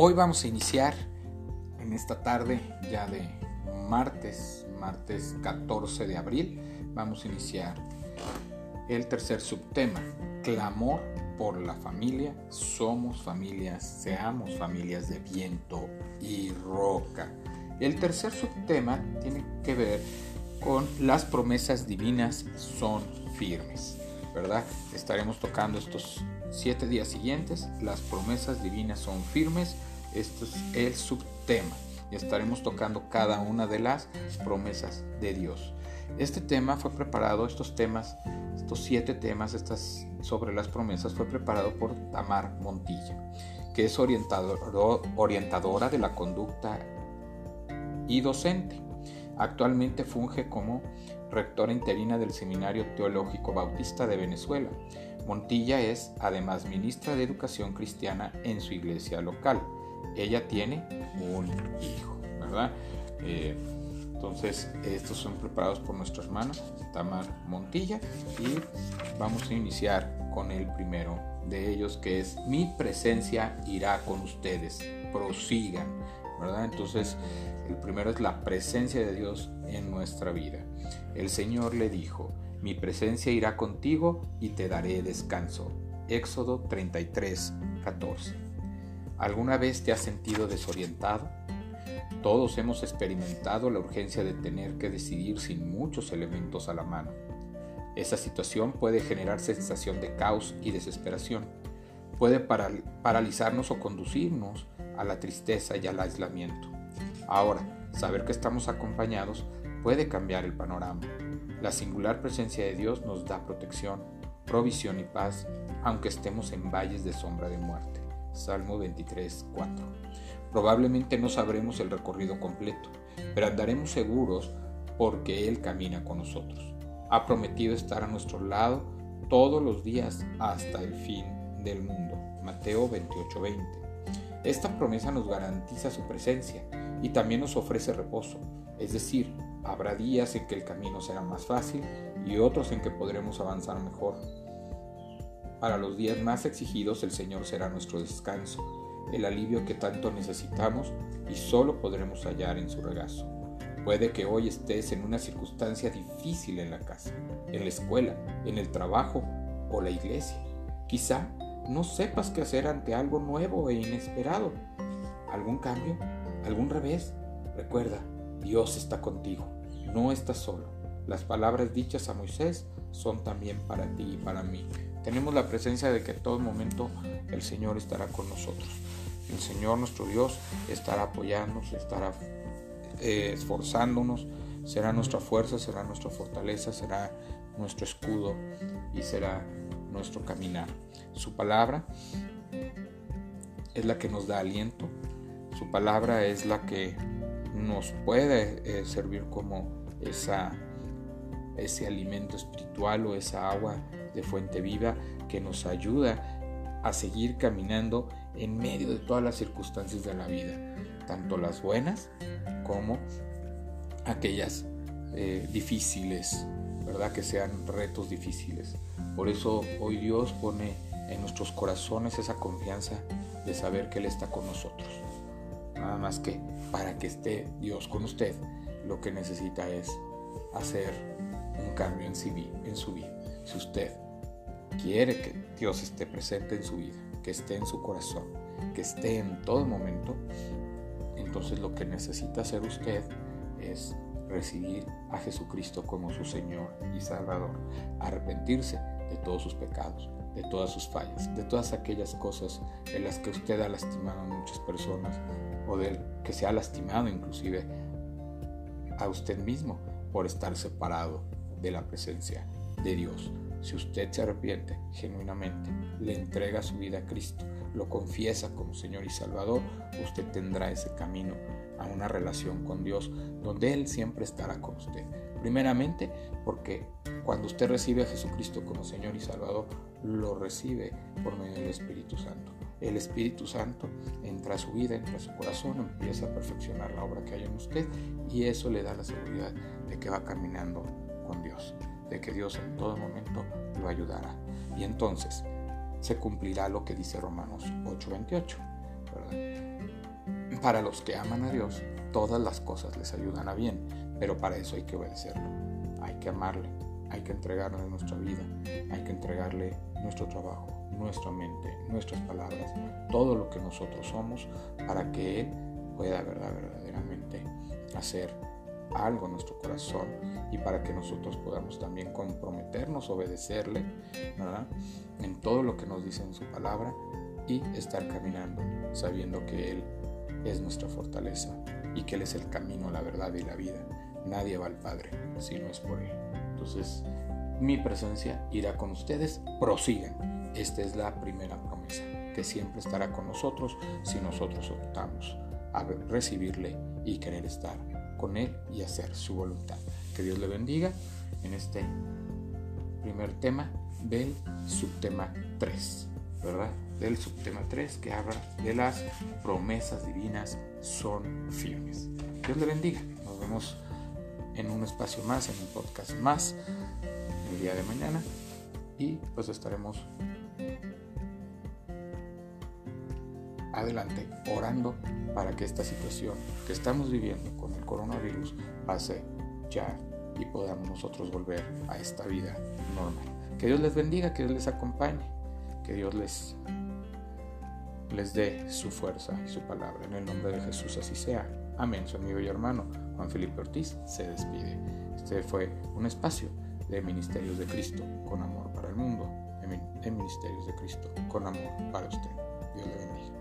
Hoy vamos a iniciar en esta tarde ya de martes, martes 14 de abril, vamos a iniciar el tercer subtema, clamor por la familia, somos familias, seamos familias de viento y roca. El tercer subtema tiene que ver con las promesas divinas son firmes, ¿verdad? Estaremos tocando estos siete días siguientes, las promesas divinas son firmes, esto es el subtema y estaremos tocando cada una de las promesas de Dios. Este tema fue preparado, estos temas, estos siete temas estas, sobre las promesas, fue preparado por Tamar Montilla, que es orientadora de la conducta y docente. Actualmente funge como rectora interina del Seminario Teológico Bautista de Venezuela. Montilla es además ministra de Educación Cristiana en su iglesia local. Ella tiene un hijo, ¿verdad? Eh, entonces, estos son preparados por nuestra hermana Tamar Montilla y vamos a iniciar con el primero de ellos que es mi presencia irá con ustedes, prosigan, ¿verdad? Entonces, el primero es la presencia de Dios en nuestra vida. El Señor le dijo, mi presencia irá contigo y te daré descanso. Éxodo 33, 14. ¿Alguna vez te has sentido desorientado? Todos hemos experimentado la urgencia de tener que decidir sin muchos elementos a la mano. Esa situación puede generar sensación de caos y desesperación. Puede paralizarnos o conducirnos a la tristeza y al aislamiento. Ahora, saber que estamos acompañados puede cambiar el panorama. La singular presencia de Dios nos da protección, provisión y paz, aunque estemos en valles de sombra de muerte. Salmo 23, 4. Probablemente no sabremos el recorrido completo, pero andaremos seguros porque Él camina con nosotros. Ha prometido estar a nuestro lado todos los días hasta el fin del mundo. Mateo 28:20. Esta promesa nos garantiza su presencia y también nos ofrece reposo, es decir, habrá días en que el camino será más fácil y otros en que podremos avanzar mejor. Para los días más exigidos el Señor será nuestro descanso el alivio que tanto necesitamos y solo podremos hallar en su regazo. Puede que hoy estés en una circunstancia difícil en la casa, en la escuela, en el trabajo o la iglesia. Quizá no sepas qué hacer ante algo nuevo e inesperado. ¿Algún cambio? ¿Algún revés? Recuerda, Dios está contigo, no estás solo. Las palabras dichas a Moisés son también para ti y para mí. Tenemos la presencia de que en todo momento el Señor estará con nosotros. El Señor nuestro Dios estará apoyándonos, estará eh, esforzándonos, será nuestra fuerza, será nuestra fortaleza, será nuestro escudo y será nuestro caminar. Su palabra es la que nos da aliento, su palabra es la que nos puede eh, servir como esa, ese alimento espiritual o esa agua de fuente viva que nos ayuda a seguir caminando en medio de todas las circunstancias de la vida, tanto las buenas como aquellas eh, difíciles, ¿verdad? Que sean retos difíciles. Por eso hoy Dios pone en nuestros corazones esa confianza de saber que Él está con nosotros. Nada más que para que esté Dios con usted, lo que necesita es hacer un cambio en, en su vida. Si usted quiere que Dios esté presente en su vida, que esté en su corazón, que esté en todo momento, entonces lo que necesita hacer usted es recibir a Jesucristo como su Señor y Salvador, arrepentirse de todos sus pecados, de todas sus fallas, de todas aquellas cosas en las que usted ha lastimado a muchas personas o del que se ha lastimado inclusive a usted mismo por estar separado de la presencia de Dios. Si usted se arrepiente genuinamente, le entrega su vida a Cristo, lo confiesa como Señor y Salvador, usted tendrá ese camino a una relación con Dios donde Él siempre estará con usted. Primeramente porque cuando usted recibe a Jesucristo como Señor y Salvador, lo recibe por medio del Espíritu Santo. El Espíritu Santo entra a su vida, entra a su corazón, empieza a perfeccionar la obra que hay en usted y eso le da la seguridad de que va caminando con Dios de que Dios en todo momento lo ayudará. Y entonces se cumplirá lo que dice Romanos 8:28. para los que aman a Dios, todas las cosas les ayudan a bien, pero para eso hay que obedecerlo, hay que amarle, hay que entregarle nuestra vida, hay que entregarle nuestro trabajo, nuestra mente, nuestras palabras, todo lo que nosotros somos para que Él pueda verdaderamente hacer algo en nuestro corazón y para que nosotros podamos también comprometernos, obedecerle en todo lo que nos dice en su palabra y estar caminando sabiendo que Él es nuestra fortaleza y que Él es el camino, la verdad y la vida. Nadie va al Padre si no es por Él. Entonces, mi presencia irá con ustedes, prosigan. Esta es la primera promesa, que siempre estará con nosotros si nosotros optamos a recibirle y querer estar con Él y hacer su voluntad. Que Dios le bendiga en este primer tema del subtema 3, ¿verdad? Del subtema 3 que habla de las promesas divinas son firmes. Dios le bendiga. Nos vemos en un espacio más, en un podcast más, el día de mañana. Y pues estaremos adelante orando para que esta situación que estamos viviendo con el coronavirus pase ya y podamos nosotros volver a esta vida normal. Que Dios les bendiga, que Dios les acompañe, que Dios les, les dé su fuerza y su palabra. En el nombre de Jesús así sea. Amén. Su amigo y hermano Juan Felipe Ortiz se despide. Este fue un espacio de Ministerios de Cristo con amor para el mundo. De Ministerios de Cristo con amor para usted. Dios le bendiga.